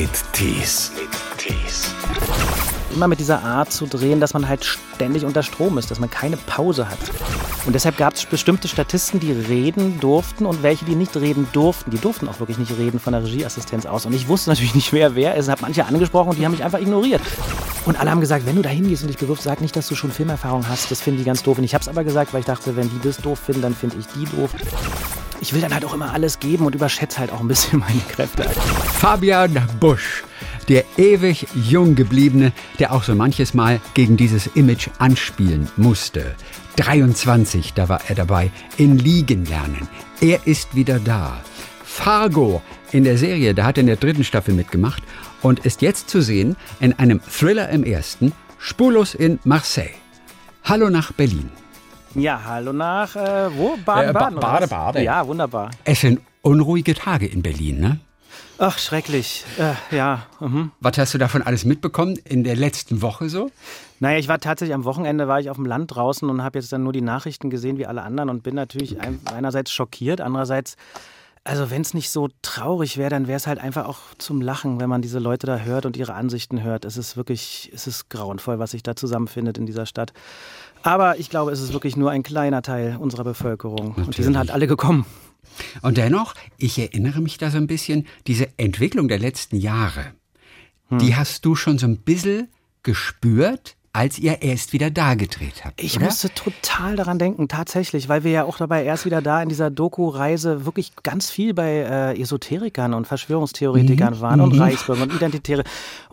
mit Tees. Tees. Immer mit dieser Art zu drehen, dass man halt ständig unter Strom ist, dass man keine Pause hat. Und deshalb gab es bestimmte Statisten, die reden durften und welche, die nicht reden durften. Die durften auch wirklich nicht reden von der Regieassistenz aus. Und ich wusste natürlich nicht, wer wer ist. Ich habe manche angesprochen und die haben mich einfach ignoriert. Und alle haben gesagt, wenn du da hingehst und dich bewirbst, sag nicht, dass du schon Filmerfahrung hast. Das finden die ganz doof. Und ich habe es aber gesagt, weil ich dachte, wenn die das doof finden, dann finde ich die doof. Ich will dann halt auch immer alles geben und überschätze halt auch ein bisschen meine Kräfte. Fabian Busch, der ewig jung gebliebene, der auch so manches Mal gegen dieses Image anspielen musste. 23, da war er dabei, in Liegen lernen. Er ist wieder da. Fargo in der Serie, da hat er in der dritten Staffel mitgemacht und ist jetzt zu sehen in einem Thriller im ersten, Spurlos in Marseille. Hallo nach Berlin. Ja, hallo nach äh, wo? Baden, Äh, Ba- Baden, Bade? Bade. Ja, wunderbar. Es sind unruhige Tage in Berlin, ne? Ach, schrecklich. Äh, ja. Mhm. Was hast du davon alles mitbekommen in der letzten Woche so? Naja, ich war tatsächlich am Wochenende war ich auf dem Land draußen und habe jetzt dann nur die Nachrichten gesehen wie alle anderen und bin natürlich ein, einerseits schockiert, andererseits also wenn es nicht so traurig wäre, dann wäre es halt einfach auch zum Lachen, wenn man diese Leute da hört und ihre Ansichten hört. Es ist wirklich, es ist grauenvoll, was sich da zusammenfindet in dieser Stadt. Aber ich glaube, es ist wirklich nur ein kleiner Teil unserer Bevölkerung. Und die sind halt alle gekommen. Und dennoch, ich erinnere mich da so ein bisschen, diese Entwicklung der letzten Jahre, die hast du schon so ein bisschen gespürt, als ihr erst wieder da gedreht habt. Ich oder? musste total daran denken, tatsächlich, weil wir ja auch dabei erst wieder da in dieser Doku-Reise wirklich ganz viel bei äh, Esoterikern und Verschwörungstheoretikern waren und Reichsbürgern und Identitäre.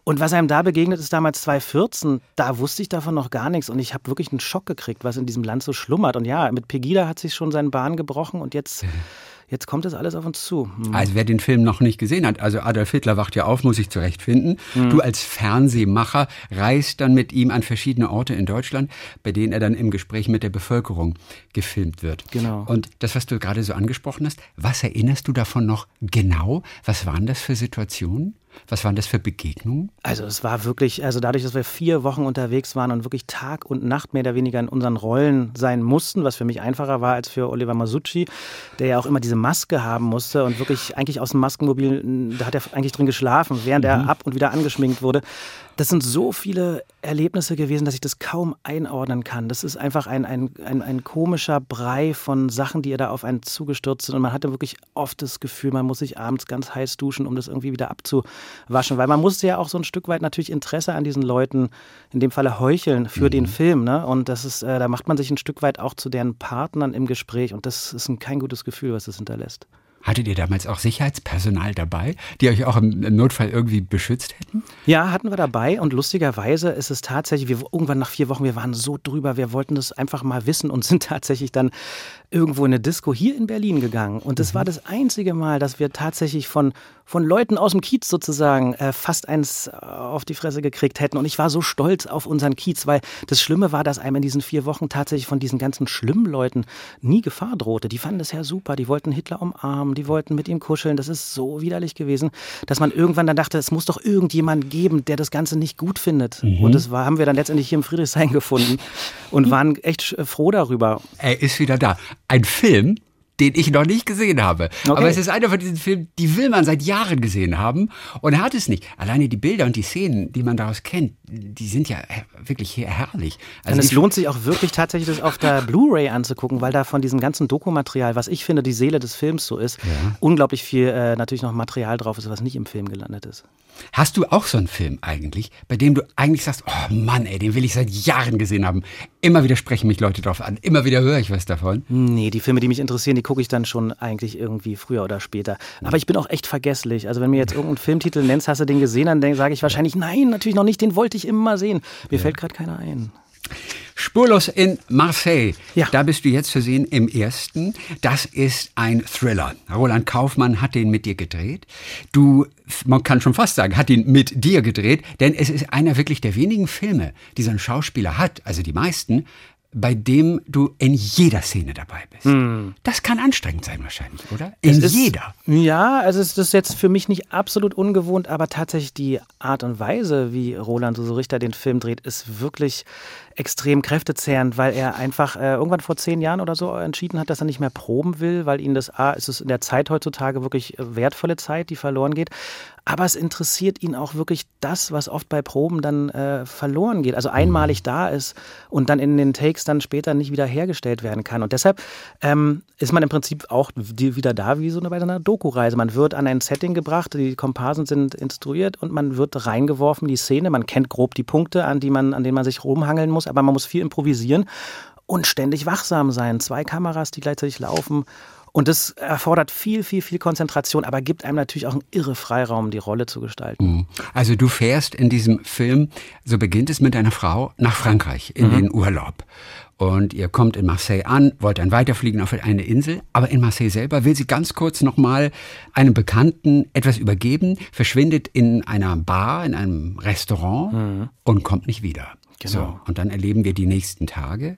Und was einem da begegnet ist damals 2014, da wusste ich davon noch gar nichts und ich habe wirklich einen Schock gekriegt, was in diesem Land so schlummert. Und ja, mit Pegida hat sich schon seine Bahn gebrochen und jetzt, jetzt kommt das alles auf uns zu. Hm. Also wer den Film noch nicht gesehen hat, also Adolf Hitler wacht ja auf, muss ich zurechtfinden. Du als Fernsehmacher reist dann mit ihm an verschiedene Orte in Deutschland, bei denen er dann im Gespräch mit der Bevölkerung gefilmt wird. Genau. Und das, was du gerade so angesprochen hast, was erinnerst du davon noch genau? Was waren das für Situationen? Was waren das für Begegnungen? Also es war wirklich, also dadurch, dass wir vier Wochen unterwegs waren und wirklich Tag und Nacht mehr oder weniger in unseren Rollen sein mussten, was für mich einfacher war als für Oliver Masucci, der ja auch immer diese Maske haben musste und wirklich eigentlich aus dem Maskenmobil, da hat er eigentlich drin geschlafen, während er ab und wieder angeschminkt wurde. Das sind so viele Erlebnisse gewesen, dass ich das kaum einordnen kann. Das ist einfach ein, ein, ein, ein komischer Brei von Sachen, die ihr da auf einen zugestürzt sind. Und man hatte wirklich oft das Gefühl, man muss sich abends ganz heiß duschen, um das irgendwie wieder abzuwaschen. Weil man musste ja auch so ein Stück weit natürlich Interesse an diesen Leuten, in dem Falle heucheln für den Film. Ne? Und das ist, äh, da macht man sich ein Stück weit auch zu deren Partnern im Gespräch. Und das ist ein, kein gutes Gefühl, was das hinterlässt. Hattet ihr damals auch Sicherheitspersonal dabei, die euch auch im Notfall irgendwie beschützt hätten? Ja, hatten wir dabei und lustigerweise ist es tatsächlich, wir irgendwann nach vier Wochen, wir waren so drüber, wir wollten das einfach mal wissen und sind tatsächlich dann irgendwo in eine Disco hier in Berlin gegangen. Und das war das einzige Mal, dass wir tatsächlich von, von Leuten aus dem Kiez sozusagen äh, fast eins auf die Fresse gekriegt hätten. Und ich war so stolz auf unseren Kiez, weil das Schlimme war, dass einem in diesen vier Wochen tatsächlich von diesen ganzen schlimmen Leuten nie Gefahr drohte. Die fanden das ja super, die wollten Hitler umarmen, die wollten mit ihm kuscheln. Das ist so widerlich gewesen, dass man irgendwann dann dachte, es muss doch irgendjemand geben, der das Ganze nicht gut findet. Und das war, haben wir dann letztendlich hier im Friedrichshain gefunden und waren echt froh darüber. Er ist wieder da. Ein Film, den ich noch nicht gesehen habe. Aber es ist einer von diesen Filmen, die will man seit Jahren gesehen haben und er hat es nicht. Alleine die Bilder und die Szenen, die man daraus kennt, die sind ja her- wirklich her- herrlich. Und Also es die- lohnt sich auch wirklich tatsächlich, das auf der Blu-ray anzugucken, weil da von diesem ganzen Dokumaterial, was ich finde, die Seele des Films so ist, unglaublich viel äh, natürlich noch Material drauf ist, was nicht im Film gelandet ist. Hast du auch so einen Film eigentlich, bei dem du eigentlich sagst, oh Mann, ey, den will ich seit Jahren gesehen haben. Immer wieder sprechen mich Leute drauf an, immer wieder höre ich was davon. Nee, die Filme, die mich interessieren, die gucke ich dann schon eigentlich irgendwie früher oder später. Aber ich bin auch echt vergesslich. Also wenn mir jetzt irgendein Filmtitel nennst, hast du den gesehen, dann sage ich wahrscheinlich, nein, natürlich noch nicht, den wollte ich immer sehen. Mir fällt gerade keiner ein. Spurlos in Marseille. Ja. Da bist du jetzt zu sehen im ersten. Das ist ein Thriller. Roland Kaufmann hat den mit dir gedreht. Du, man kann schon fast sagen, hat ihn mit dir gedreht, denn es ist einer wirklich der wenigen Filme, die so ein Schauspieler hat, also die meisten, bei dem du in jeder Szene dabei bist. Das kann anstrengend sein wahrscheinlich, oder? In ist- jeder. Ja, also es ist jetzt für mich nicht absolut ungewohnt, aber tatsächlich die Art und Weise, wie Roland so Richter den Film dreht, ist wirklich extrem kräftezehrend, weil er einfach äh, irgendwann vor zehn Jahren oder so entschieden hat, dass er nicht mehr proben will, weil ihn das A, es ist in der Zeit heutzutage wirklich äh, wertvolle Zeit, die verloren geht. aber es interessiert ihn auch wirklich das, was oft bei Proben dann äh, verloren geht, also einmalig da ist und dann in den Takes dann später nicht wieder hergestellt werden kann. Und deshalb ähm, ist man im Prinzip auch wieder da wie so bei einer Doku-Reise. Man wird an ein Setting gebracht, die Komparsen sind instruiert und man wird reingeworfen, die Szene, man kennt grob die Punkte, an, die man, an denen man sich rumhangeln muss, aber man muss viel improvisieren und ständig wachsam sein. Zwei Kameras, die gleichzeitig laufen. Und das erfordert viel, viel, viel Konzentration, aber gibt einem natürlich auch einen irre Freiraum, die Rolle zu gestalten. Mhm. Also du fährst in diesem Film, so beginnt es mit deiner Frau, nach Frankreich in mhm. den Urlaub. Und ihr kommt in Marseille an, wollt dann weiterfliegen auf eine Insel, aber in Marseille selber will sie ganz kurz nochmal einem Bekannten etwas übergeben, verschwindet in einer Bar, in einem Restaurant mhm. und kommt nicht wieder. Genau. So, und dann erleben wir die nächsten Tage.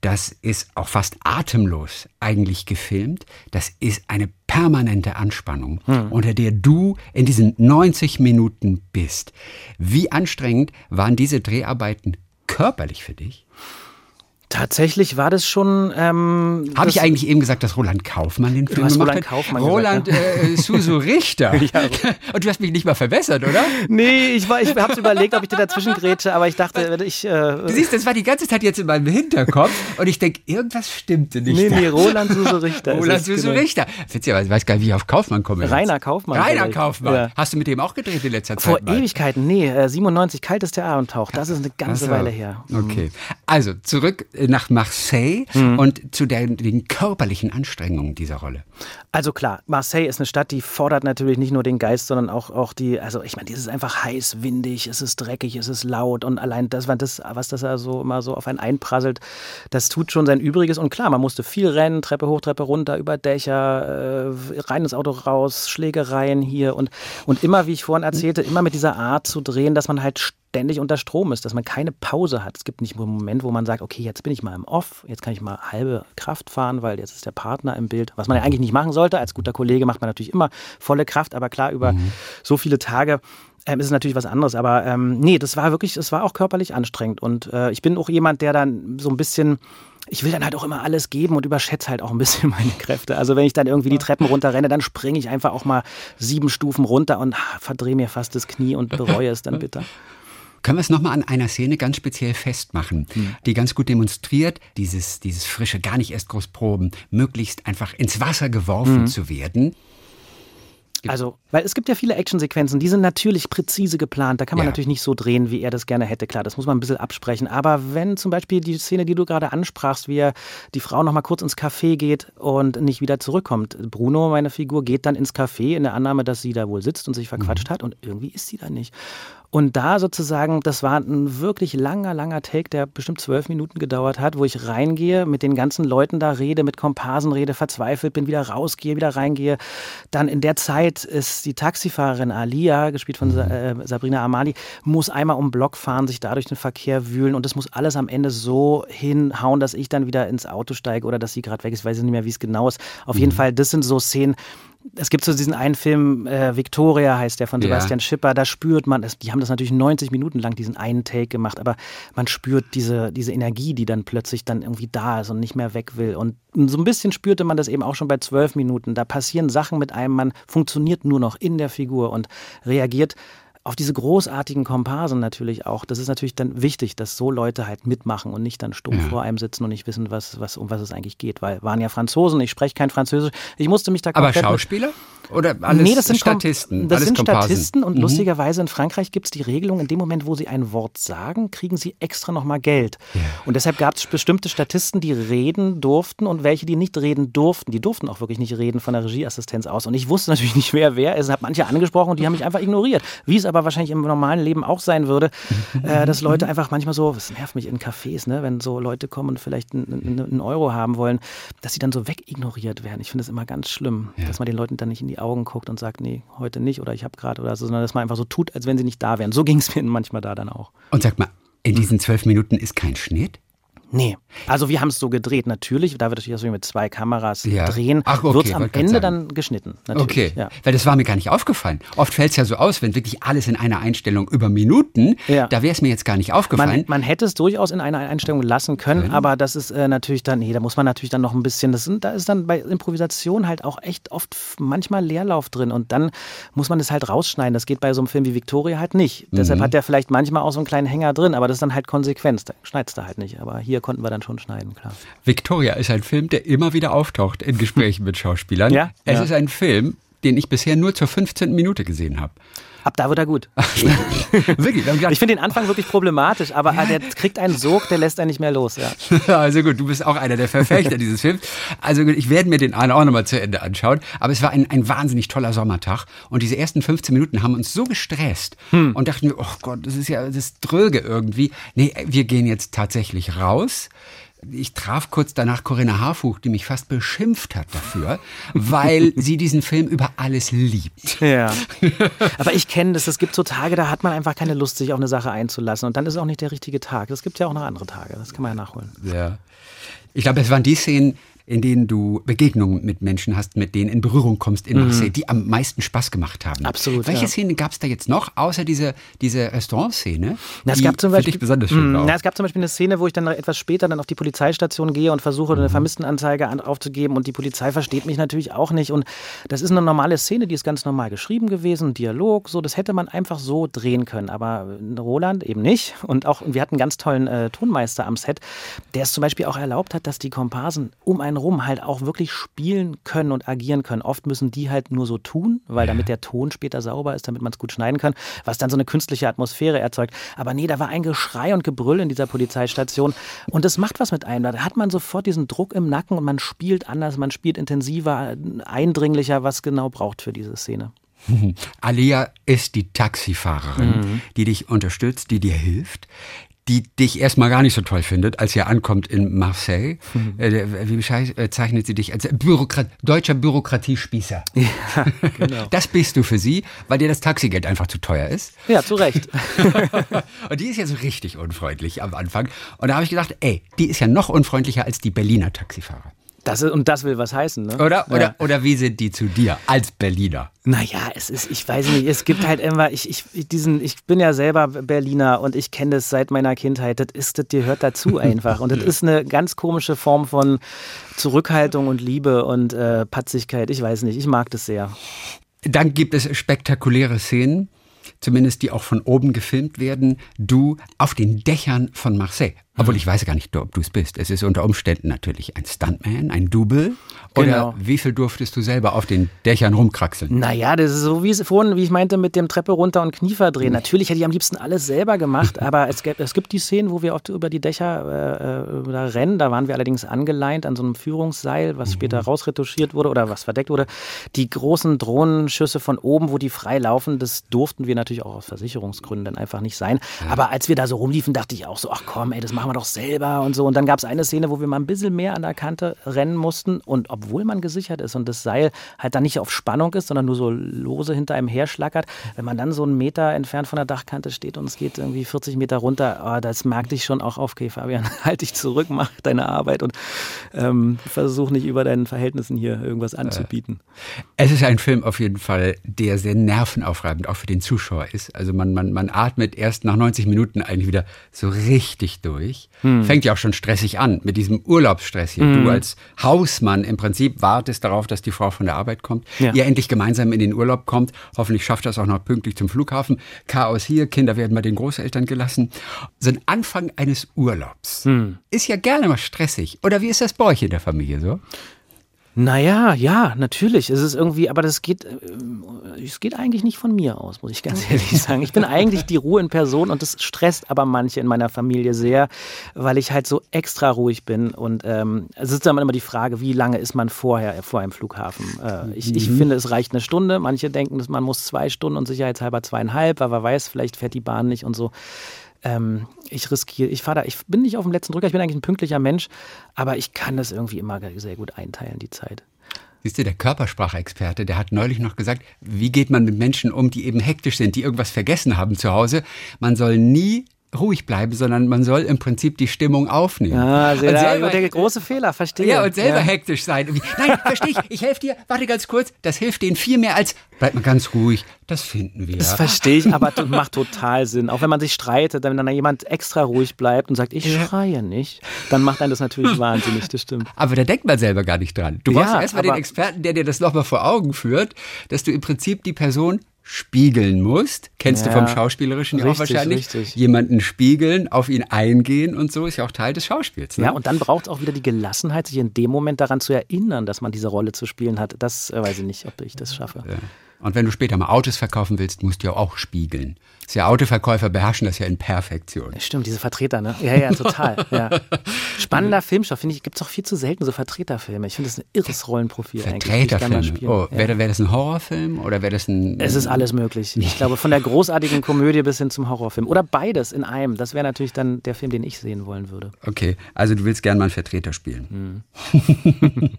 Das ist auch fast atemlos eigentlich gefilmt. Das ist eine permanente Anspannung, hm. unter der du in diesen 90 Minuten bist. Wie anstrengend waren diese Dreharbeiten körperlich für dich? Tatsächlich war das schon. Ähm, Habe ich eigentlich eben gesagt, dass Roland Kaufmann den Film gemacht Roland hat? Kaufmann Roland gesagt, ja. äh, Susu Richter. ja. Und du hast mich nicht mal verbessert, oder? Nee, ich, war, ich habe überlegt, ob ich dir dazwischen grätsche, aber ich dachte, ich. Äh, du siehst, das war die ganze Zeit jetzt in meinem Hinterkopf und ich denke, irgendwas stimmte nicht. Nee, nee, Roland Susu Richter. Roland Susu genau. Richter. Witzigerweise, ich weiß gar nicht, wie ich auf Kaufmann komme. Rainer Kaufmann. Rainer Kaufmann. Ja. Hast du mit dem auch gedreht in letzter Zeit? Vor mal? Ewigkeiten, nee, 97, äh, kaltes und Tauch. Das ist eine ganze so. Weile her. Okay. Also zurück nach Marseille. Mhm. und zu der, den körperlichen Anstrengungen dieser Rolle? Also klar, Marseille ist eine Stadt, die fordert natürlich nicht nur den Geist, sondern auch, auch die, also ich meine, es ist einfach heiß, windig, es ist dreckig, es ist laut und allein das, das was das also immer so auf einen einprasselt, das tut schon sein Übriges und klar, man musste viel rennen, Treppe hoch, Treppe runter, über Dächer, äh, rein ins Auto raus, Schlägereien hier und, und immer, wie ich vorhin erzählte, immer mit dieser Art zu drehen, dass man halt ständig unter Strom ist, dass man keine Pause hat. Es gibt nicht einen Moment, wo man sagt, okay, jetzt bin ich mal im Off, jetzt kann ich mal halbe Kraft fahren, weil jetzt ist der Partner im Bild, was man ja eigentlich nicht machen sollte. Als guter Kollege macht man natürlich immer volle Kraft, aber klar, über mhm. so viele Tage ähm, ist es natürlich was anderes. Aber ähm, nee, das war wirklich, es war auch körperlich anstrengend. Und äh, ich bin auch jemand, der dann so ein bisschen ich will dann halt auch immer alles geben und überschätze halt auch ein bisschen meine Kräfte. Also wenn ich dann irgendwie die Treppen runterrenne, dann springe ich einfach auch mal sieben Stufen runter und verdrehe mir fast das Knie und bereue es dann bitter. Können wir es nochmal an einer Szene ganz speziell festmachen, mhm. die ganz gut demonstriert, dieses, dieses frische, gar nicht erst groß proben, möglichst einfach ins Wasser geworfen mhm. zu werden. Also, weil es gibt ja viele Actionsequenzen, die sind natürlich präzise geplant. Da kann man ja. natürlich nicht so drehen, wie er das gerne hätte. Klar, das muss man ein bisschen absprechen. Aber wenn zum Beispiel die Szene, die du gerade ansprachst, wie er die Frau nochmal kurz ins Café geht und nicht wieder zurückkommt. Bruno, meine Figur, geht dann ins Café in der Annahme, dass sie da wohl sitzt und sich verquatscht mhm. hat und irgendwie ist sie da nicht. Und da sozusagen, das war ein wirklich langer, langer Take, der bestimmt zwölf Minuten gedauert hat, wo ich reingehe, mit den ganzen Leuten da rede, mit Komparsen rede, verzweifelt bin, wieder rausgehe, wieder reingehe. Dann in der Zeit ist die Taxifahrerin Alia, gespielt von äh, Sabrina Amali, muss einmal um Block fahren, sich dadurch den Verkehr wühlen und das muss alles am Ende so hinhauen, dass ich dann wieder ins Auto steige oder dass sie gerade weg ist. Ich weiß nicht mehr, wie es genau ist. Auf mhm. jeden Fall, das sind so Szenen, es gibt so diesen einen Film, äh, Victoria heißt der von Sebastian ja. Schipper, da spürt man, die haben das natürlich 90 Minuten lang, diesen einen Take gemacht, aber man spürt diese, diese Energie, die dann plötzlich dann irgendwie da ist und nicht mehr weg will. Und so ein bisschen spürte man das eben auch schon bei zwölf Minuten. Da passieren Sachen mit einem, man funktioniert nur noch in der Figur und reagiert auf diese großartigen Komparsen natürlich auch. Das ist natürlich dann wichtig, dass so Leute halt mitmachen und nicht dann stumm ja. vor einem sitzen und nicht wissen, was, was, um was es eigentlich geht. Weil waren ja Franzosen, ich spreche kein Französisch. Ich musste mich da Aber Schauspieler? Oder alles nee, das sind Statisten? Das sind Komparsen. Statisten und mhm. lustigerweise in Frankreich gibt es die Regelung, in dem Moment, wo sie ein Wort sagen, kriegen sie extra nochmal Geld. Ja. Und deshalb gab es bestimmte Statisten, die reden durften und welche, die nicht reden durften. Die durften auch wirklich nicht reden von der Regieassistenz aus. Und ich wusste natürlich nicht, wer wer ist. Ich habe manche angesprochen und die haben mich einfach ignoriert. Wie es aber wahrscheinlich im normalen Leben auch sein würde, äh, dass Leute einfach manchmal so, das nervt mich in Cafés, ne, wenn so Leute kommen und vielleicht einen Euro haben wollen, dass sie dann so wegignoriert werden. Ich finde das immer ganz schlimm, ja. dass man den Leuten dann nicht in die Augen guckt und sagt, nee, heute nicht oder ich habe gerade oder so, sondern dass man einfach so tut, als wenn sie nicht da wären. So ging es mir manchmal da dann auch. Und sag mal, in diesen zwölf Minuten ist kein Schnitt? Nee. Also wir haben es so gedreht, natürlich, da wird natürlich also mit zwei Kameras Ja. drehen, Ach, okay, wird es am Ende dann geschnitten. Natürlich. Okay, Ja. weil das war mir gar nicht aufgefallen. Oft fällt es ja so aus, wenn wirklich alles in einer Einstellung über Minuten, Ja. da wäre es mir jetzt gar nicht Man, aufgefallen. man hätte es durchaus in einer Einstellung lassen können, aber das ist äh, natürlich dann, nee, da muss man natürlich dann noch ein bisschen, das sind, da ist dann bei Improvisation halt auch echt oft manchmal Leerlauf drin und dann muss man das halt rausschneiden. Das geht bei so einem Film wie Victoria halt nicht. Deshalb Mhm. hat der vielleicht manchmal auch so einen kleinen Hänger drin, aber das ist dann halt Konsequenz. Da schneidest du halt nicht. Aber hier konnten wir dann schon schneiden, klar. Victoria ist ein Film, der immer wieder auftaucht in Gesprächen mit Schauspielern. Ja? Es Ja. ist ein Film, den ich bisher nur zur 15. Minute gesehen habe. Ab da wird er gut. wirklich, Ich finde den Anfang wirklich problematisch, aber äh, der kriegt einen Sog, der lässt einen nicht mehr los. Ja. Also gut, du bist auch einer der Verfechter dieses Films. Also gut, ich werde mir den auch nochmal zu Ende anschauen. Aber es war ein, ein wahnsinnig toller Sommertag. Und diese ersten 15 Minuten haben uns so gestresst und dachten wir, oh Gott, das ist ja das ist dröge irgendwie. Nee, wir gehen jetzt tatsächlich raus. Ich traf kurz danach Corinna Harfuch, die mich fast beschimpft hat dafür, weil sie diesen Film über alles liebt. Ja. Aber ich kenne das. Es gibt so Tage, da hat man einfach keine Lust, sich auf eine Sache einzulassen. Und dann ist es auch nicht der richtige Tag. Es gibt ja auch noch andere Tage. Das kann man ja nachholen. Ja. Ich glaube, es waren die Szenen, in denen du Begegnungen mit Menschen hast, mit denen in Berührung kommst in Marseille, die am meisten Spaß gemacht haben. Mhm. Absolut, Welche ja. Szenen gab es da jetzt noch, außer diese, diese Restaurantszene, Na, es gab zum für Beispiel, dich besonders schön war? Na, es gab zum Beispiel eine Szene, wo ich dann etwas später dann auf die Polizeistation gehe und versuche, Mhm. eine Vermisstenanzeige an, aufzugeben und die Polizei versteht mich natürlich auch nicht. Und das ist eine normale Szene, die ist ganz normal geschrieben gewesen, Dialog, so, das hätte man einfach so drehen können. Aber Roland eben nicht. Und auch, wir hatten einen ganz tollen äh, Tonmeister am Set, der es zum Beispiel auch erlaubt hat, dass die Komparsen um einen rum halt auch wirklich spielen können und agieren können. Oft müssen die halt nur so tun, weil damit der Ton später sauber ist, damit man es gut schneiden kann, was dann so eine künstliche Atmosphäre erzeugt. Aber nee, da war ein Geschrei und Gebrüll in dieser Polizeistation und das macht was mit einem. Da hat man sofort diesen Druck im Nacken und man spielt anders, man spielt intensiver, eindringlicher, was genau braucht für diese Szene. Alia ist die Taxifahrerin, Mhm. die dich unterstützt, die dir hilft, die dich erstmal gar nicht so toll findet, als ihr ankommt in Marseille. Mhm. Äh, wie beschei- äh, zeichnet sie dich als Bürokrat deutscher Bürokratiespießer? Ja, genau. Das bist du für sie, weil dir das Taxigeld einfach zu teuer ist. Ja, zu Recht. Und die ist ja so richtig unfreundlich am Anfang. Und da habe ich gedacht, ey, die ist ja noch unfreundlicher als die Berliner Taxifahrer. Das ist, und das will was heißen, ne? Oder? Oder, Ja. oder wie sind die zu dir als Berliner? Naja, es ist, ich weiß nicht, es gibt halt immer, ich, ich, diesen, ich bin ja selber Berliner und ich kenne das seit meiner Kindheit. Das ist, das gehört dazu einfach. Und das ist eine ganz komische Form von Zurückhaltung und Liebe und äh, Patzigkeit. Ich weiß nicht, ich mag das sehr. Dann gibt es spektakuläre Szenen, zumindest die auch von oben gefilmt werden. Du auf den Dächern von Marseille. Obwohl ich weiß gar nicht, ob du es bist. Es ist unter Umständen natürlich ein Stuntman, ein Double. Oder Genau. wie viel durftest du selber auf den Dächern rumkraxeln? Naja, das ist so wie es vorhin, wie ich meinte, mit dem Treppe runter und Knie verdrehen. Natürlich hätte ich am liebsten alles selber gemacht, aber es gibt, es gibt die Szenen, wo wir oft über die Dächer äh, äh, da rennen. Da waren wir allerdings angeleint an so einem Führungsseil, was später rausretuschiert wurde oder was verdeckt wurde. Die großen Drohnenschüsse von oben, wo die frei laufen, das durften wir natürlich auch aus Versicherungsgründen dann einfach nicht sein. Aber als wir da so rumliefen, dachte ich auch so, ach komm, ey, das machen wir doch selber und so. Und dann gab es eine Szene, wo wir mal ein bisschen mehr an der Kante rennen mussten und obwohl man gesichert ist und das Seil halt dann nicht auf Spannung ist, sondern nur so lose hinter einem herschlackert, wenn man dann so einen Meter entfernt von der Dachkante steht und es geht irgendwie 40 Meter runter, oh, das merkte ich schon auch auf, okay, Fabian, halt dich zurück, mach deine Arbeit und ähm, versuch nicht über deinen Verhältnissen hier irgendwas anzubieten. Es ist ein Film auf jeden Fall, der sehr nervenaufreibend auch für den Zuschauer ist. Also man, man, man atmet erst nach 90 Minuten eigentlich wieder so richtig durch. Fängt ja auch schon stressig an mit diesem Urlaubsstress hier. Du als Hausmann im Prinzip wartest darauf, dass die Frau von der Arbeit kommt. Ja. Ihr endlich gemeinsam in den Urlaub kommt. Hoffentlich schafft das auch noch pünktlich zum Flughafen. Chaos hier, Kinder werden bei den Großeltern gelassen. So ein Anfang eines Urlaubs ist ja gerne mal stressig. Oder wie ist das bei euch in der Familie so? Naja, ja, natürlich. Es ist irgendwie, aber das geht, äh, es geht eigentlich nicht von mir aus, muss ich ganz ehrlich sagen. Ich bin eigentlich die Ruhe in Person und das stresst aber manche in meiner Familie sehr, weil ich halt so extra ruhig bin. Und ähm, es ist dann immer die Frage, wie lange ist man vorher vor einem Flughafen? Äh, ich, ich finde, es reicht eine Stunde. Manche denken, dass man muss zwei Stunden und sicherheitshalber zweieinhalb, weil wer weiß, vielleicht fährt die Bahn nicht und so. Ähm, ich riskiere, ich fahre da, ich bin nicht auf dem letzten Drücker, ich bin eigentlich ein pünktlicher Mensch, aber ich kann das irgendwie immer sehr gut einteilen, die Zeit. Siehst du, der Körpersprachexperte, der hat neulich noch gesagt, wie geht man mit Menschen um, die eben hektisch sind, die irgendwas vergessen haben zu Hause. Man soll nie ruhig bleiben, sondern man soll im Prinzip die Stimmung aufnehmen. Ah, sehr, und selber, der große Fehler, verstehe. Ja, und selber ja. hektisch sein. Nein, verstehe ich, ich helfe dir, warte ganz kurz, das hilft denen viel mehr als, bleib mal ganz ruhig, das finden wir. Das verstehe ich, aber das macht total Sinn. Auch wenn man sich streitet, wenn dann jemand extra ruhig bleibt und sagt, ich ja. schreie nicht, dann macht einen das natürlich wahnsinnig, das stimmt. Aber da denkt man selber gar nicht dran. Du brauchst ja, erstmal den Experten, der dir das nochmal vor Augen führt, dass du im Prinzip die Person spiegeln musst. Kennst ja, du vom Schauspielerischen richtig, auch wahrscheinlich. Richtig. Jemanden spiegeln, auf ihn eingehen und so ist ja auch Teil des Schauspiels. Ne? Ja, und dann braucht es auch wieder die Gelassenheit, sich in dem Moment daran zu erinnern, dass man diese Rolle zu spielen hat. Das äh, weiß ich nicht, ob ich das schaffe. Ja. Und wenn du später mal Autos verkaufen willst, musst du ja auch spiegeln. Ja Autoverkäufer beherrschen das ja in Perfektion. Stimmt, diese Vertreter, ne? Ja, ja, total. ja. Spannender Filmstoff, finde ich, gibt es auch viel zu selten, so Vertreterfilme. Ich finde das ein irres Rollenprofil. Vertreterfilme. Oh, ja. wäre wär das ein Horrorfilm oder wäre das ein. Es ist alles möglich. Ich glaube, von der großartigen Komödie bis hin zum Horrorfilm. Oder beides in einem. Das wäre natürlich dann der Film, den ich sehen wollen würde. Okay, also du willst gerne mal einen Vertreter spielen. Hm.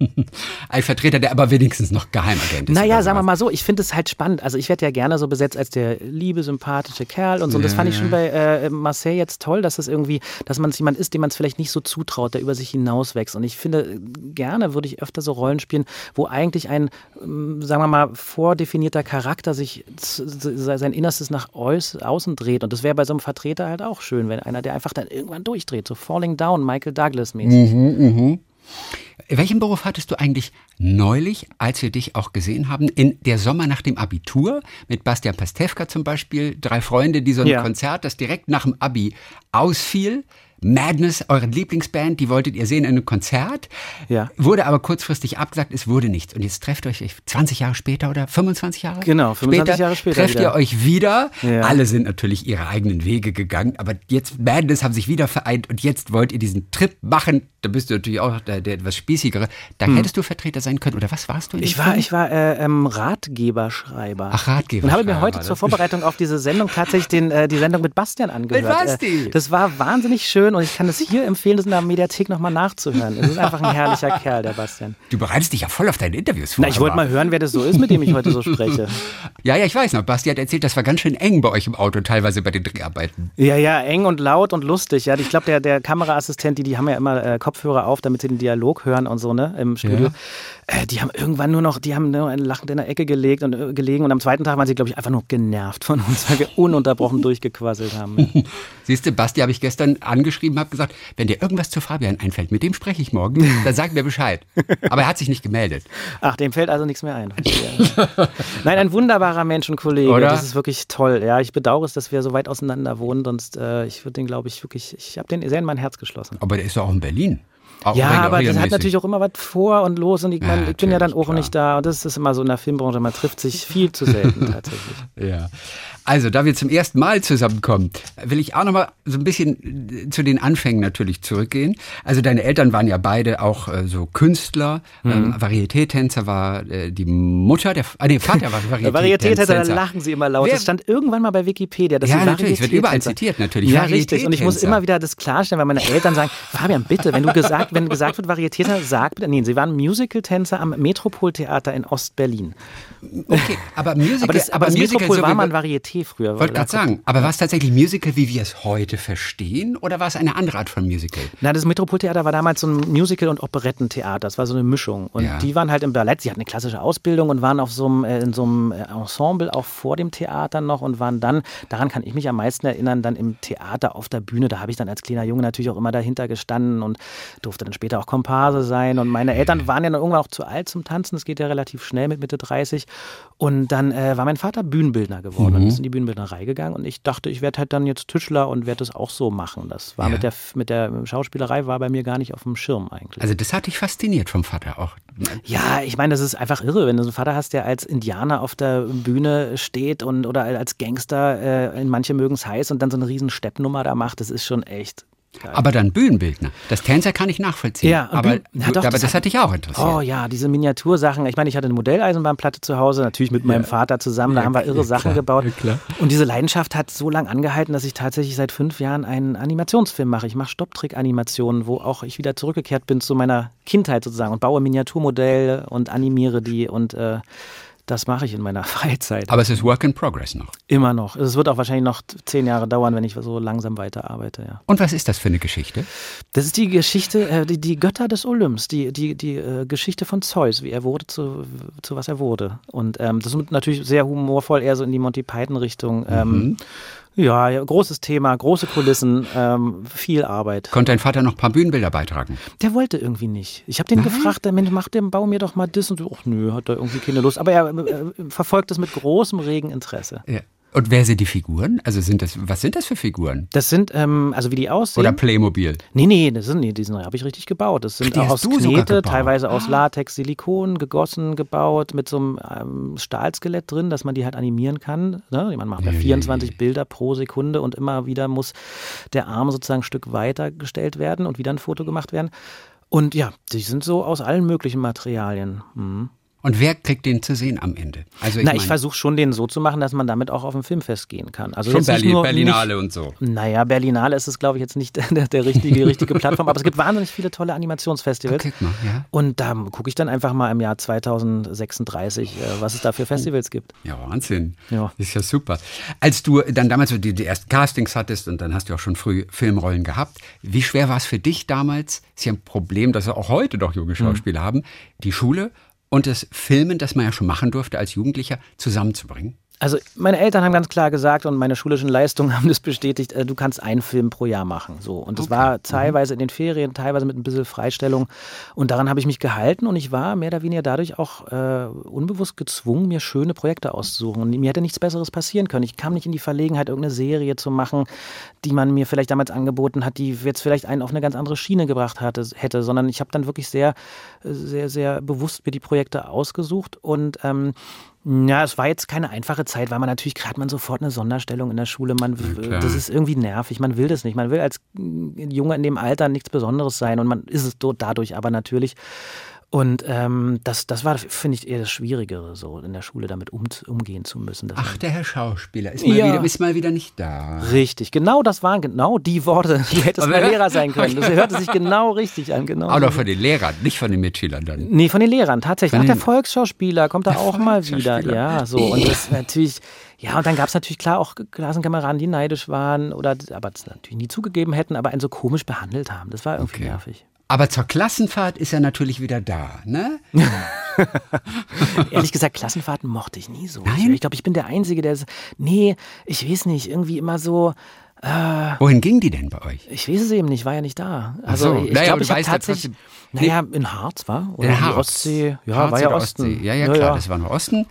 ein Vertreter, der aber wenigstens noch Geheimagent ist. Naja, sagen wir mal so, ich finde es halt spannend. Also ich werde ja gerne so besetzt als der liebe, sympathische Kerl und so. Und das fand ich schon bei äh, Marseille jetzt toll, dass es irgendwie, dass man es jemand ist, dem man es vielleicht nicht so zutraut, der über sich hinauswächst. Und ich finde, gerne würde ich öfter so Rollen spielen, wo eigentlich ein, ähm, sagen wir mal, vordefinierter Charakter sich sein Innerstes nach außen dreht. Und das wäre bei so einem Vertreter halt auch schön, wenn einer, der einfach dann irgendwann durchdreht, so Falling Down, Michael Douglas mäßig. Mhm, mh. Welchen Beruf hattest du eigentlich neulich, als wir dich auch gesehen haben, in der Sommer nach dem Abitur? Mit Bastian Pastewka zum Beispiel, drei Freunde, die so ein ja. Konzert, das direkt nach dem Abi ausfiel, Madness, eure Lieblingsband, die wolltet ihr sehen in einem Konzert. Ja. Wurde aber kurzfristig abgesagt, es wurde nichts. Und jetzt trefft euch 20 Jahre später oder 25 Jahre? Genau, 25 später, Jahre später. Trefft wieder. ihr euch wieder. Ja. Alle sind natürlich ihre eigenen Wege gegangen, aber jetzt Madness haben sich wieder vereint und jetzt wollt ihr diesen Trip machen. Da bist du natürlich auch der, der etwas spießigere. Da hm. hättest du Vertreter sein können. Oder was warst du? ich war, ich war äh, ähm, Ratgeberschreiber. Ach, Ratgeber. Und habe mir heute zur Vorbereitung auf diese Sendung tatsächlich den, äh, die Sendung mit Bastian angehört. Mit Basti. Äh, das war wahnsinnig schön und ich kann es hier empfehlen, das in der Mediathek nochmal nachzuhören. Es ist einfach ein herrlicher Kerl, der Bastian. Du bereitest dich ja voll auf deine Interviews vor. Na, ich wollte mal hören, wer das so ist, mit dem ich heute so spreche. ja, ja, ich weiß noch. Basti hat erzählt, das war ganz schön eng bei euch im Auto, teilweise bei den Dreharbeiten. Ja, ja, eng und laut und lustig. Ja, ich glaube, der, der Kameraassistent, die, die haben ja immer äh, Kopfhörer auf, damit sie den Dialog hören und so, ne, im Studio. Ja. Äh, die haben irgendwann nur noch, die haben nur ein lachend in der Ecke gelegt und äh, gelegen und am zweiten Tag waren sie, glaube ich, einfach nur genervt von uns, weil wir ununterbrochen durchgequasselt haben. Siehst du, Basti habe ich gestern angeschrieben, habe gesagt, wenn dir irgendwas zu Fabian einfällt, mit dem spreche ich morgen, dann sag mir Bescheid. Aber er hat sich nicht gemeldet. Ach, dem fällt also nichts mehr ein. Nein, ein wunderbarer Menschenkollege. Oder? Das ist wirklich toll. Ja, ich bedauere es, dass wir so weit auseinander wohnen, sonst äh, ich würde den, glaube ich, wirklich, ich habe den sehr in mein Herz geschlossen. Aber der ist doch auch in Berlin. Auch ja, aber das hat natürlich auch immer was vor und los und ich, mein, ja, ich bin ja dann auch klar. nicht da und das ist immer so in der Filmbranche, man trifft sich viel zu selten tatsächlich. ja. Also, da wir zum ersten Mal zusammenkommen, will ich auch noch mal so ein bisschen zu den Anfängen natürlich zurückgehen. Also, deine Eltern waren ja beide auch äh, so Künstler. Mhm. Ähm, Varieté-Tänzer war äh, die Mutter, der, ah, nee, Vater war Varieté-Tänzer. Varieté-Tänzer, da lachen sie immer laut. Wer, das stand irgendwann mal bei Wikipedia. Dass ja, natürlich, es wird überall zitiert, natürlich. Ja, richtig. Und ich muss immer wieder das klarstellen, weil meine Eltern sagen, Fabian, bitte, wenn du gesagt, wenn gesagt wird Varieté-Tänzer, sag bitte, nee, sie waren Musical-Tänzer am Metropoltheater in Ostberlin. Okay, aber Musical, aber das, aber das Musical Metropol war man Varieté früher. Wollte gerade sagen, aber war es tatsächlich Musical, wie wir es heute verstehen, oder war es eine andere Art von Musical? Na, das Metropoltheater war damals so ein Musical- und Operettentheater. Das war so eine Mischung. Und ja. die waren halt im Ballett. Sie hatten eine klassische Ausbildung und waren auf so einem, äh, in so einem äh, Ensemble auch vor dem Theater noch und waren dann, daran kann ich mich am meisten erinnern, dann im Theater auf der Bühne. Da habe ich dann als kleiner Junge natürlich auch immer dahinter gestanden und durfte dann später auch Komparse sein. Und meine Eltern waren ja dann irgendwann auch zu alt zum Tanzen. Das geht ja relativ schnell mit Mitte 30. Und dann äh, war mein Vater Bühnenbildner geworden mhm. In die Bühnenbildnerei gegangen. Und ich dachte, ich werde halt dann jetzt Tischler und werde das auch so machen. Das war ja. mit, der, mit der Schauspielerei war bei mir gar nicht auf dem Schirm eigentlich. Also das hat dich fasziniert vom Vater auch. Ja, ich meine, das ist einfach irre, wenn du so einen Vater hast, der als Indianer auf der Bühne steht und oder als Gangster, äh, in manche mögen es heiß und dann so eine riesen Steppnummer da macht. Das ist schon echt aber dann Bühnenbildner. Das Tänzer kann ich nachvollziehen. Ja, aber, ja, doch, aber das, das hat dich auch interessiert. Oh ja, diese Miniatursachen. Ich meine, ich hatte eine Modelleisenbahnplatte zu Hause, natürlich mit meinem Vater zusammen. Da ja, haben wir irre ja, Sachen gebaut. Und diese Leidenschaft hat so lange angehalten, dass ich tatsächlich seit fünf Jahren einen Animationsfilm mache. Ich mache Stopptrick-Animationen, wo auch ich wieder zurückgekehrt bin zu meiner Kindheit sozusagen und baue Miniaturmodelle und animiere die und äh, Das mache ich in meiner Freizeit. Aber es ist Work in Progress noch. Immer noch. Es wird auch wahrscheinlich noch zehn Jahre dauern, wenn ich so langsam weiterarbeite, ja. Und was ist das für eine Geschichte? Das ist die Geschichte, äh, die, die Götter des Olymps, die, die, die äh, Geschichte von Zeus, wie er wurde zu, zu was er wurde. Und ähm, das ist natürlich sehr humorvoll, eher so in die Monty Python-Richtung. Ähm, Mhm. Ja, ja, großes Thema, große Kulissen, ähm, viel Arbeit. Konnte dein Vater noch ein paar Bühnenbilder beitragen? Der wollte irgendwie nicht. Ich habe den gefragt, der Mensch, mach dem, bau mir doch mal das und so. Ach nö, hat er irgendwie keine Lust. Aber er äh, verfolgt es mit großem regen Interesse. Ja. Und wer sind die Figuren? Also sind das, was sind das für Figuren? Das sind, ähm, also wie die aussehen. Oder Playmobil? Nee, nee, das sind, nee, die sind, habe ich richtig gebaut. Das sind Die hast aus Knete? Ah. teilweise aus Latex, Silikon, gegossen, gebaut, mit so einem ähm, Stahlskelett drin, dass man die halt animieren kann. Ne? Man macht ja Ja, ja, 24 ja. Bilder pro Sekunde und immer wieder muss der Arm sozusagen ein Stück weiter gestellt werden und wieder ein Foto gemacht werden. Und ja, die sind so aus allen möglichen Materialien. Mhm. Und wer kriegt den zu sehen am Ende? Also Na, ich versuche schon, den so zu machen, dass man damit auch auf ein Filmfest gehen kann. Also schon nicht Berlin, nur, Berlinale und so. Nicht, naja, Berlinale ist es, glaube ich, jetzt nicht der, der richtige, richtige Plattform, aber es gibt wahnsinnig viele tolle Animationsfestivals. Guck mal, ja. Und da gucke ich dann einfach mal im Jahr 2036, äh, was es da für Festivals gibt. Ja, Wahnsinn. Ja. Ist ja super. Als du dann damals die, die ersten Castings hattest und dann hast du auch schon früh Filmrollen gehabt, wie schwer war es für dich damals? Ist ja ein Problem, das auch heute doch junge Schauspieler haben, die Schule und das Filmen, das man ja schon machen durfte als Jugendlicher, zusammenzubringen? Also meine Eltern haben ganz klar gesagt und meine schulischen Leistungen haben das bestätigt, äh, du kannst einen Film pro Jahr machen. So. Und das Okay. war teilweise in den Ferien, teilweise mit ein bisschen Freistellung. Und daran habe ich mich gehalten und ich war mehr oder weniger dadurch auch äh, unbewusst gezwungen, mir schöne Projekte auszusuchen. Und mir hätte nichts Besseres passieren können. Ich kam nicht in die Verlegenheit, irgendeine Serie zu machen, die man mir vielleicht damals angeboten hat, die jetzt vielleicht einen auf eine ganz andere Schiene gebracht hatte, hätte, sondern ich habe dann wirklich sehr, sehr, sehr bewusst mir die Projekte ausgesucht und ähm, ja, es war jetzt keine einfache Zeit, weil man natürlich gerade man sofort eine Sonderstellung in der Schule, man klar. das ist irgendwie nervig, man will das nicht. Man will als Junge in dem Alter nichts Besonderes sein und man ist es dort dadurch aber natürlich. Und ähm, das, das war, finde ich, eher das Schwierigere, so in der Schule damit um, umgehen zu müssen. Ach, der Herr Schauspieler ist mal, Ja. wieder, ist mal wieder nicht da. Richtig, genau das waren genau die Worte. Du hättest mal Lehrer sein können. Das hörte sich genau richtig an. Genau Auch noch von den Lehrern, nicht von den Mitschülern dann. Nee, von den Lehrern tatsächlich. Von Ach, der Volksschauspieler kommt da auch mal wieder. Ja, so. Und das natürlich, ja, und dann gab es natürlich klar auch Klassenkameraden, die neidisch waren oder aber das natürlich nie zugegeben hätten, aber einen so komisch behandelt haben. Das war irgendwie Okay. nervig. Aber zur Klassenfahrt ist er natürlich wieder da, ne? Ehrlich gesagt, Klassenfahrten mochte ich nie so. Nein? Ich, glaube, ich bin der Einzige, der. s- Nee, ich weiß nicht, irgendwie immer so. Wohin ging die denn bei euch? Ich weiß es eben nicht, war ja nicht da. Ach Also so. ich Naja, glaube, ich habe ja tatsächlich. trotzdem- naja, in Harz war? Oder Der die Harz. Ostsee. Ja, Harz war ja Osten. Ostsee. Ja, ja, klar, das war nur Osten.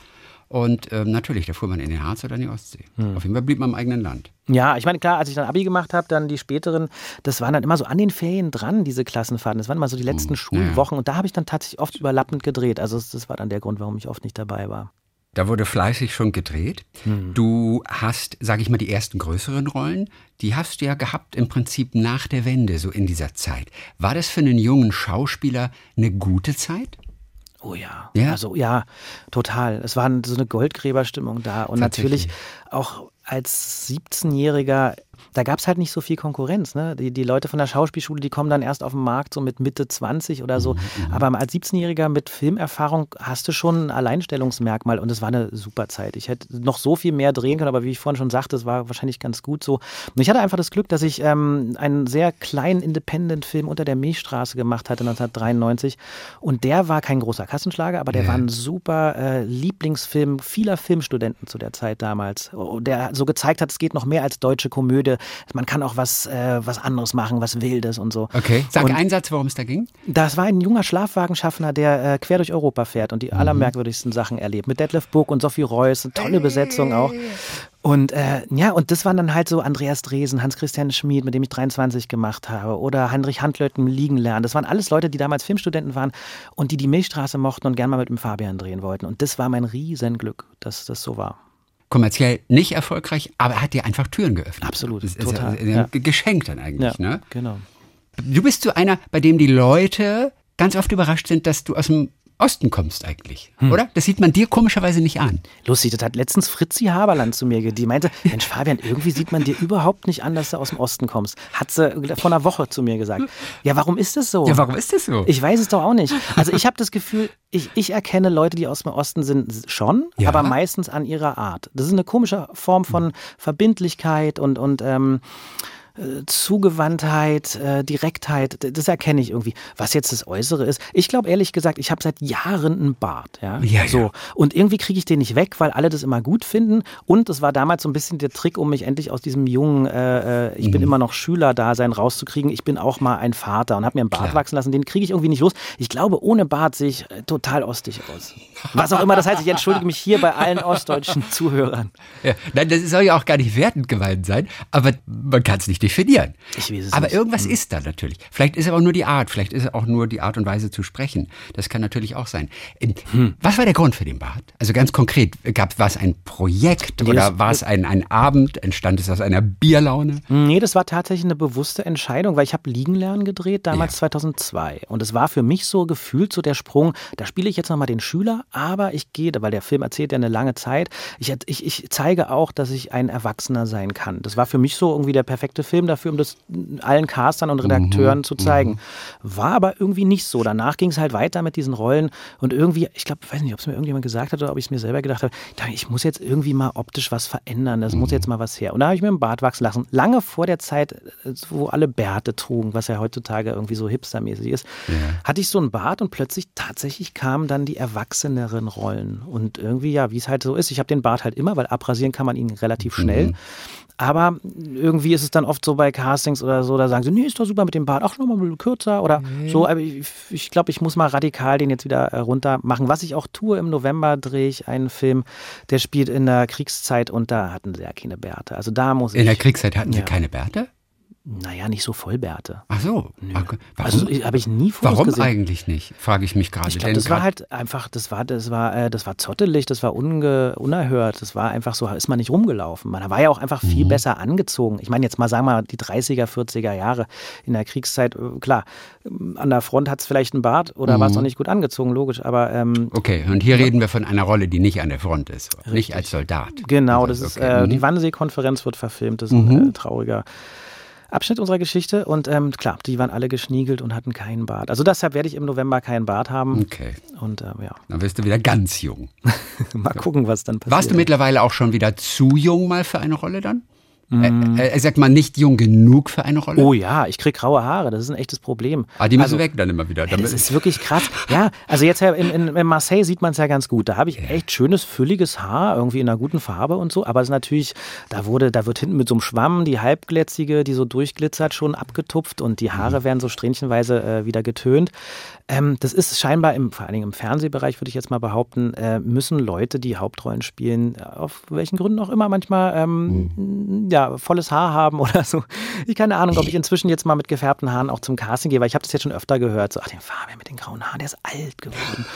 Und ähm, natürlich, da fuhr man in den Harz oder in die Ostsee. Hm. Auf jeden Fall blieb man im eigenen Land. Ja, ich meine, klar, als ich dann Abi gemacht habe, dann die späteren, das waren dann immer so an den Ferien dran, diese Klassenfahrten. Das waren immer so die letzten Schulwochen und da habe ich dann tatsächlich oft überlappend gedreht. Also das, das war dann der Grund, warum ich oft nicht dabei war. Da wurde fleißig schon gedreht. Hm. Du hast, sage ich mal, die ersten größeren Rollen, die hast du ja gehabt im Prinzip nach der Wende, so in dieser Zeit. War das für einen jungen Schauspieler eine gute Zeit? Oh ja. Ja? Also ja, total. Es war so eine Goldgräberstimmung da. Und natürlich auch als 17-Jähriger, da gab es halt nicht so viel Konkurrenz. Ne? Die, die Leute von der Schauspielschule, die kommen dann erst auf den Markt so mit Mitte 20 oder Mhm, so. Aber als 17-Jähriger mit Filmerfahrung hast du schon ein Alleinstellungsmerkmal und es war eine super Zeit. Ich hätte noch so viel mehr drehen können, aber wie ich vorhin schon sagte, es war wahrscheinlich ganz gut so. Und ich hatte einfach das Glück, dass ich ähm, einen sehr kleinen Independent-Film unter der Milchstraße gemacht hatte 1993 und der war kein großer Kassenschlager, aber der Ja. war ein super äh, Lieblingsfilm vieler Filmstudenten zu der Zeit damals. Oh, Der so gezeigt hat, es geht noch mehr als deutsche Komödie. Man kann auch was, äh, was anderes machen, was Wildes und so. Okay. Sag Und einen Satz, worum es da ging. das war ein junger Schlafwagenschaffner, der äh, quer durch Europa fährt und die allermerkwürdigsten Sachen erlebt. Mit Detlef Burg und Sophie Reuss, eine tolle Besetzung auch. Und äh, ja, und das waren dann halt so Andreas Dresen, Hans-Christian Schmid, mit dem ich 23 gemacht habe, oder Heinrich Handlötten liegen lernen. Das waren alles Leute, die damals Filmstudenten waren und die die Milchstraße mochten und gern mal mit dem Fabian drehen wollten. Und das war mein Riesenglück, dass das so war. Kommerziell nicht erfolgreich, aber er hat dir einfach Türen geöffnet. Absolut, Das ist total, ja, ja. Geschenk dann eigentlich, Ja, ne? genau. Du bist so einer, bei dem die Leute ganz oft überrascht sind, dass du aus dem Osten kommst eigentlich, hm. oder? Das sieht man dir komischerweise nicht an. Lustig, das hat letztens Fritzi Haberland zu mir gesagt. Die meinte, Mensch Fabian, irgendwie sieht man dir überhaupt nicht an, dass du aus dem Osten kommst. Hat sie vor einer Woche zu mir gesagt. Ja, warum ist das so? Ja, warum ist das so? Ich weiß es doch auch nicht. Also ich habe das Gefühl, ich, ich erkenne Leute, die aus dem Osten sind, schon, ja. aber meistens an ihrer Art. Das ist eine komische Form von Verbindlichkeit und, und ähm, äh, Zugewandtheit, äh, Direktheit, das erkenne ich irgendwie. Was jetzt das Äußere ist, ich glaube ehrlich gesagt, ich habe seit Jahren einen Bart, ja, ja so ja. und irgendwie kriege ich den nicht weg, weil alle das immer gut finden. Und es war damals so ein bisschen der Trick, um mich endlich aus diesem jungen, äh, äh ich mhm. bin immer noch Schüler da sein rauszukriegen. Ich bin auch mal ein Vater und habe mir einen Bart Klar. wachsen lassen. Den kriege ich irgendwie nicht los. Ich glaube, ohne Bart sehe ich total ostig aus. Was auch immer das heißt. Ich entschuldige mich hier bei allen ostdeutschen Zuhörern. Ja, nein, das soll ja auch gar nicht wertend gemeint sein, aber man kann es nicht definieren. Aber nicht. irgendwas hm. ist da natürlich. Vielleicht ist es aber nur die Art, vielleicht ist es auch nur die Art und Weise zu sprechen. Das kann natürlich auch sein. Hm. Was war der Grund für den Bart? Also ganz konkret, gab war es ein Projekt nee, oder war es ein, ein Abend? Entstand es aus einer Bierlaune? Nee, das war tatsächlich eine bewusste Entscheidung, weil ich habe Liegen lernen gedreht, damals ja. 2002. Und es war für mich so gefühlt so der Sprung, da spiele ich jetzt nochmal den Schüler, aber ich gehe, weil der Film erzählt ja eine lange Zeit, ich, ich, ich zeige auch, dass ich ein Erwachsener sein kann. Das war für mich so irgendwie der perfekte Film dafür, um das allen Castern und Redakteuren mhm, zu zeigen. Mhm. War aber irgendwie nicht so. Danach ging es halt weiter mit diesen Rollen und irgendwie, ich glaube, weiß nicht, ob es mir irgendjemand gesagt hat oder ob ich es mir selber gedacht habe, ich, ich muss jetzt irgendwie mal optisch was verändern, das mhm. muss jetzt mal was her. Und da habe ich mir einen Bart wachsen lassen. Lange vor der Zeit, äh, wo alle Bärte trugen, was ja heutzutage irgendwie so hipstermäßig ist, ja. hatte ich so einen Bart und plötzlich tatsächlich kamen dann die erwachseneren Rollen. Und irgendwie, ja, wie es halt so ist, ich habe den Bart halt immer, weil abrasieren kann man ihn relativ schnell. Mhm. Aber irgendwie ist es dann oft so bei Castings oder so, da sagen sie, nee, ist doch super mit dem Bart, ach, nochmal ein bisschen kürzer oder nee. so. Aber ich, ich glaube, ich muss mal radikal den jetzt wieder äh, runter machen. Was ich auch tue, im November drehe ich einen Film, der spielt in der Kriegszeit und da hatten sie ja keine Bärte. Also da muss ich. In der Kriegszeit hatten sie ja. keine Bärte? Naja, nicht so Vollbärte. Ach so. Also, warum? Also habe ich nie Warum gesehen. eigentlich nicht? Frage ich mich gerade. Ich glaube, das war halt einfach, das war, das war, äh, das war zottelig, das war unge, unerhört, das war einfach so, ist man nicht rumgelaufen. Man war ja auch einfach viel mhm. besser angezogen. Ich meine, jetzt mal sagen wir mal die 30er, 40er Jahre in der Kriegszeit, äh, klar, an der Front hat es vielleicht einen Bart oder mhm. war es noch nicht gut angezogen, logisch, aber. Ähm, okay, und hier reden wir von einer Rolle, die nicht an der Front ist, Richtig. nicht als Soldat. Genau, also, das ist, okay. äh, die mhm. Wannsee-Konferenz wird verfilmt, das ist ein mhm. äh, trauriger. Abschnitt unserer Geschichte. Und ähm, klar, die waren alle geschniegelt und hatten keinen Bart. Also deshalb werde ich im November keinen Bart haben. Okay. Und ähm, ja. Dann wirst du wieder ganz jung. mal gucken, was dann passiert. Warst du mittlerweile auch schon wieder zu jung mal für eine Rolle dann? Mhm. Er, er, sagt mal nicht jung genug für eine Rolle. Oh ja, ich krieg graue Haare, das ist ein echtes Problem. Ah, die müssen also, weg dann immer wieder. Ja, das ist wirklich krass. Ja, also jetzt in, in, in Marseille sieht man es ja ganz gut. Da habe ich echt schönes, fülliges Haar, irgendwie in einer guten Farbe und so. Aber es ist natürlich, da wurde, da wird hinten mit so einem Schwamm die halbglätzige, die so durchglitzert, schon abgetupft und die Haare mhm. werden so strähnchenweise äh, wieder getönt. Ähm, das ist scheinbar im, vor allen Dingen im Fernsehbereich, würde ich jetzt mal behaupten, äh, müssen Leute, die Hauptrollen spielen, auf welchen Gründen auch immer manchmal ähm, mhm. ja, volles Haar haben oder so. Ich keine Ahnung, ob ich inzwischen jetzt mal mit gefärbten Haaren auch zum Casting gehe, weil ich habe das jetzt schon öfter gehört. So, ach, den Fabian mit den grauen Haaren, der ist alt geworden.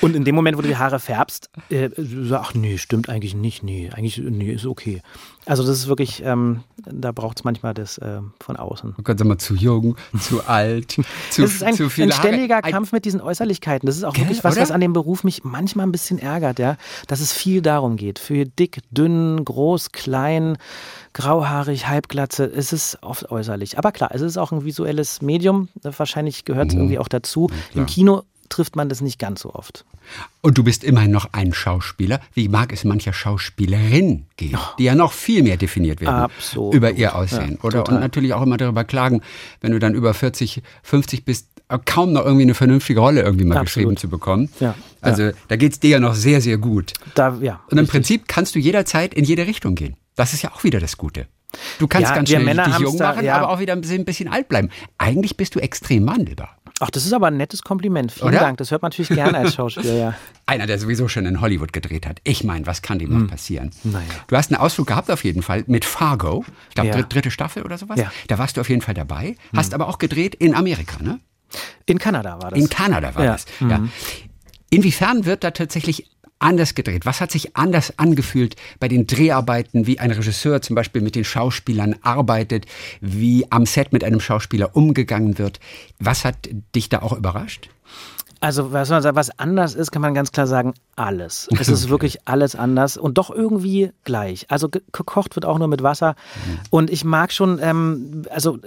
Und in dem Moment, wo du die Haare färbst, äh, ach nee, stimmt eigentlich nicht, nee, eigentlich nee, ist okay. Also das ist wirklich, ähm, da braucht es manchmal das äh, von außen. Oh Gott, sag mal, zu jung, zu alt, zu, das ist ein, zu viel. Ein ständiger Haare. Kampf mit diesen Äußerlichkeiten. Das ist auch Gell, wirklich was, oder? was an dem Beruf mich manchmal ein bisschen ärgert, ja, dass es viel darum geht. Für dick, dünn, groß, klein, grauhaarig, halbglatze, es ist oft äußerlich. Aber klar, es ist auch ein visuelles Medium. Wahrscheinlich gehört es mhm. irgendwie auch dazu. Ja, Im Kino trifft man das nicht ganz so oft. Und du bist immerhin noch ein Schauspieler. Wie mag es mancher Schauspielerin gehen, die ja noch viel mehr definiert werden Absolut. über ihr Aussehen, ja, oder? Total. Und natürlich auch immer darüber klagen, wenn du dann über 40, 50 bist, kaum noch irgendwie eine vernünftige Rolle irgendwie mal Absolut. geschrieben zu bekommen. Ja, also ja. da geht es dir ja noch sehr, sehr gut. Da, ja, Und im richtig. Prinzip kannst du jederzeit in jede Richtung gehen. Das ist ja auch wieder das Gute. Du kannst ja, ganz schnell dich jung machen, aber auch wieder ein bisschen, ein bisschen alt bleiben. Eigentlich bist du extrem wandelbar. Ach, das ist aber ein nettes Kompliment. Vielen Oder? Dank. Das hört man natürlich gerne als Schauspieler, ja. Einer, der sowieso schon in Hollywood gedreht hat. Ich meine, was kann dem hm. noch passieren? Naja. Du hast einen Ausflug gehabt auf jeden Fall mit Fargo. Ich glaube, ja. dritte Staffel oder sowas. Ja. Da warst du auf jeden Fall dabei. Hm. Hast aber auch gedreht in Amerika, ne? In Kanada war das. In Kanada war ja. das, ja. Mhm. Inwiefern wird da tatsächlich anders gedreht? Was hat sich anders angefühlt bei den Dreharbeiten, wie ein Regisseur zum Beispiel mit den Schauspielern arbeitet, wie am Set mit einem Schauspieler umgegangen wird? Was hat dich da auch überrascht? Also, was, man sagt, was anders ist, kann man ganz klar sagen, alles. Es ist wirklich alles anders und doch irgendwie gleich. Also gekocht wird auch nur mit Wasser. Mhm. Und ich mag schon, ähm, also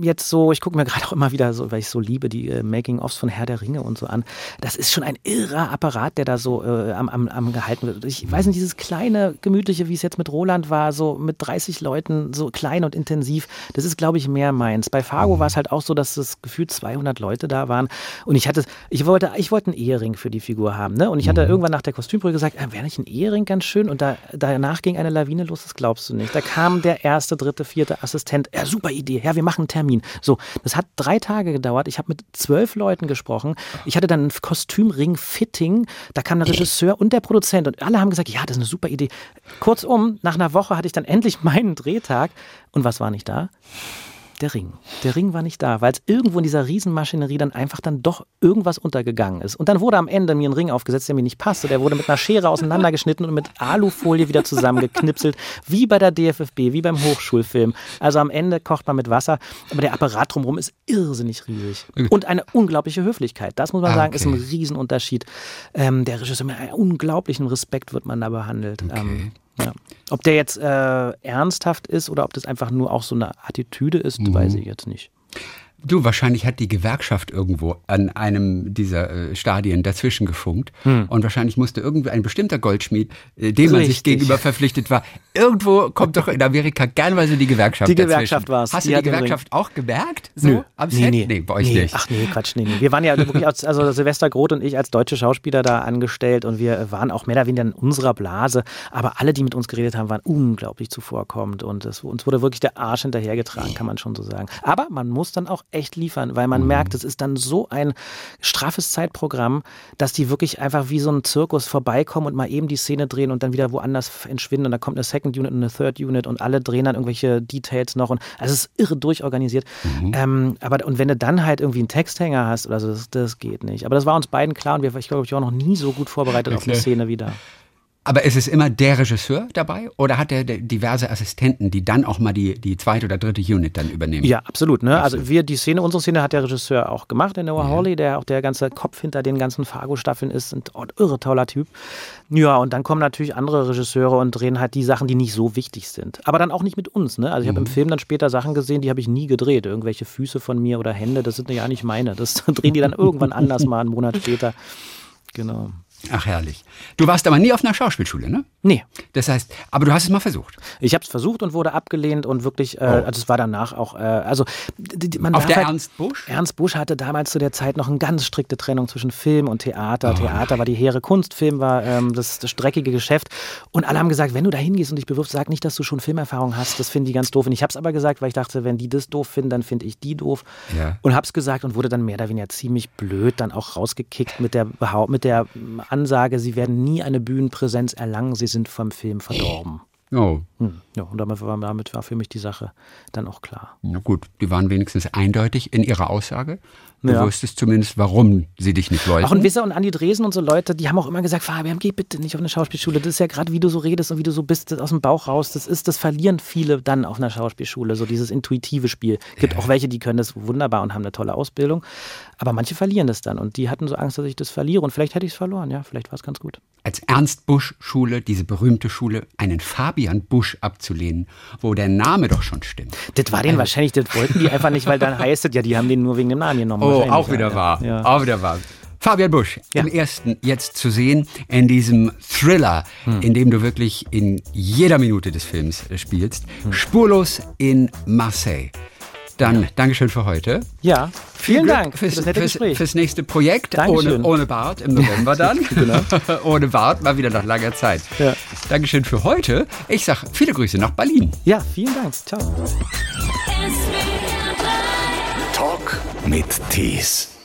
jetzt so, ich gucke mir gerade auch immer wieder so, weil ich so liebe, die äh, Making-ofs von Herr der Ringe und so an. Das ist schon ein irrer Apparat, der da so äh, am, am, am gehalten wird. Ich weiß nicht, dieses kleine, gemütliche, wie es jetzt mit Roland war, so mit 30 Leuten, so klein und intensiv, das ist, glaube ich, mehr meins. Bei Fargo war es halt auch so, dass es gefühlt 200 Leute da waren und ich hatte, ich wollte, ich wollte einen Ehering für die Figur haben, ne? Und ich hatte mhm. irgendwann nach der Kostümbrücke gesagt, äh, wäre nicht ein Ehering ganz schön? Und da, danach ging eine Lawine los, das glaubst du nicht. Da kam der erste, dritte, vierte Assistent, ja, super Idee, ja, wir machen einen Termin. Termin. So, das hat drei Tage gedauert. Ich habe mit zwölf Leuten gesprochen. Ich hatte dann ein Kostümring-Fitting. Da kam der Regisseur und der Produzent und alle haben gesagt, ja, das ist eine super Idee. Kurzum, nach einer Woche hatte ich dann endlich meinen Drehtag. Und was war nicht da? Der Ring. Der Ring war nicht da, weil es irgendwo in dieser Riesenmaschinerie dann einfach dann doch irgendwas untergegangen ist. Und dann wurde am Ende mir ein Ring aufgesetzt, der mir nicht passte. Der wurde mit einer Schere auseinandergeschnitten und mit Alufolie wieder zusammengeknipselt, wie bei der DFFB, wie beim Hochschulfilm. Also am Ende kocht man mit Wasser, aber der Apparat drumherum ist irrsinnig riesig. Und eine unglaubliche Höflichkeit. Das muss man ah, sagen, okay. ist ein Riesenunterschied. Ähm, der Regisseur mit einem unglaublichen Respekt wird man da behandelt. Okay. Ähm, ja. Ob der jetzt äh, ernsthaft ist oder ob das einfach nur auch so eine Attitüde ist, mhm. weiß ich jetzt nicht. Du, wahrscheinlich hat die Gewerkschaft irgendwo an einem dieser äh, Stadien dazwischen gefunkt. Hm. Und wahrscheinlich musste irgendwie ein bestimmter Goldschmied, äh, dem man sich gegenüber verpflichtet war, irgendwo kommt doch in Amerika gernweise die Gewerkschaft Die Gewerkschaft war es. Hast die du die Gewerkschaft auch gemerkt? So Nö. am Set? Nee, nee. bei euch nee. nicht. Ach nee, Quatsch, nee, nee. Wir waren ja wirklich, als, also Silvester Groth und ich als deutsche Schauspieler da angestellt und wir waren auch mehr oder weniger in unserer Blase. Aber alle, die mit uns geredet haben, waren unglaublich zuvorkommend und es, uns wurde wirklich der Arsch hinterhergetragen, kann man schon so sagen. Aber man muss dann auch echt liefern, weil man mhm. merkt, es ist dann so ein straffes Zeitprogramm, dass die wirklich einfach wie so ein Zirkus vorbeikommen und mal eben die Szene drehen und dann wieder woanders entschwinden und da kommt eine Second Unit und eine Third Unit und alle drehen dann irgendwelche Details noch und also es ist irre durchorganisiert. Mhm. Ähm, aber und wenn du dann halt irgendwie einen Texthänger hast oder so, das, das geht nicht. Aber das war uns beiden klar und wir, ich glaube, ich war noch nie so gut vorbereitet okay. auf eine Szene wieder. Aber ist es immer der Regisseur dabei oder hat er diverse Assistenten, die dann auch mal die, die zweite oder dritte Unit dann übernehmen? Ja, absolut. Ne? Also wir, die Szene, unsere Szene hat der Regisseur auch gemacht, der Noah ja. Hawley, der auch der ganze Kopf hinter den ganzen Fargo-Staffeln ist. Ein irre toller Typ. Ja, und dann kommen natürlich andere Regisseure und drehen halt die Sachen, die nicht so wichtig sind. Aber dann auch nicht mit uns. Ne? Also ich habe mhm. im Film dann später Sachen gesehen, die habe ich nie gedreht. Irgendwelche Füße von mir oder Hände, das sind ja nicht meine. Das drehen die dann irgendwann anders mal einen Monat später. Genau. Ach, herrlich. Du warst aber nie auf einer Schauspielschule, ne? Nee. Das heißt, aber du hast es mal versucht. Ich habe es versucht und wurde abgelehnt und wirklich, äh, oh. also es war danach auch, äh, also man Auf der halt, Ernst Busch? Ernst Busch hatte damals zu der Zeit noch eine ganz strikte Trennung zwischen Film und Theater. Oh, Theater nein. war die hehre Kunst, Film war ähm, das, das streckige Geschäft. Und alle haben gesagt, wenn du da hingehst und dich bewirfst, sag nicht, dass du schon Filmerfahrung hast. Das finden die ganz doof. Und ich habe es aber gesagt, weil ich dachte, wenn die das doof finden, dann finde ich die doof. Ja. Und habe es gesagt und wurde dann mehr oder weniger ziemlich blöd dann auch rausgekickt mit der, mit der Ansage, sie werden nie eine Bühnenpräsenz erlangen, sie sind vom Film verdorben. Oh. Hm, ja, und damit war, damit war, für mich die Sache dann auch klar. Na gut, die waren wenigstens eindeutig in ihrer Aussage. Du ja. wusstest zumindest, warum sie dich nicht wollten. Auch ein Wisser und Andi Dresen und so Leute, die haben auch immer gesagt, Fabian, geh bitte nicht auf eine Schauspielschule. Das ist ja gerade, wie du so redest und wie du so bist, aus dem Bauch raus. Das ist, das verlieren viele dann auf einer Schauspielschule, so dieses intuitive Spiel. Gibt ja. auch welche, die können das wunderbar und haben eine tolle Ausbildung. Aber manche verlieren das dann und die hatten so Angst, dass ich das verliere. Und vielleicht hätte ich es verloren, ja, vielleicht war es ganz gut. Als Ernst Busch Schule, diese berühmte Schule, einen Fabian Busch abzulehnen, wo der Name doch schon stimmt. Das war also, wahrscheinlich, das wollten die einfach nicht, weil dann heißt es, ja, die haben den nur wegen dem Namen genommen. Oh, auch wieder wahr. Auch wieder wahr. Fabian Busch, ja. im ersten jetzt zu sehen, in diesem Thriller, hm. in dem du wirklich in jeder Minute des Films äh, spielst. Hm. Spurlos in Marseille. Dann ja. Dankeschön für heute. Ja, vielen Dank fürs, für das fürs, fürs, nächste Projekt ohne, ohne Bart im November dann. genau. ohne Bart, mal wieder nach langer Zeit. Ja. Dankeschön für heute. Ich sage viele Grüße nach Berlin. Ja, vielen Dank. Ciao. Mit Tees.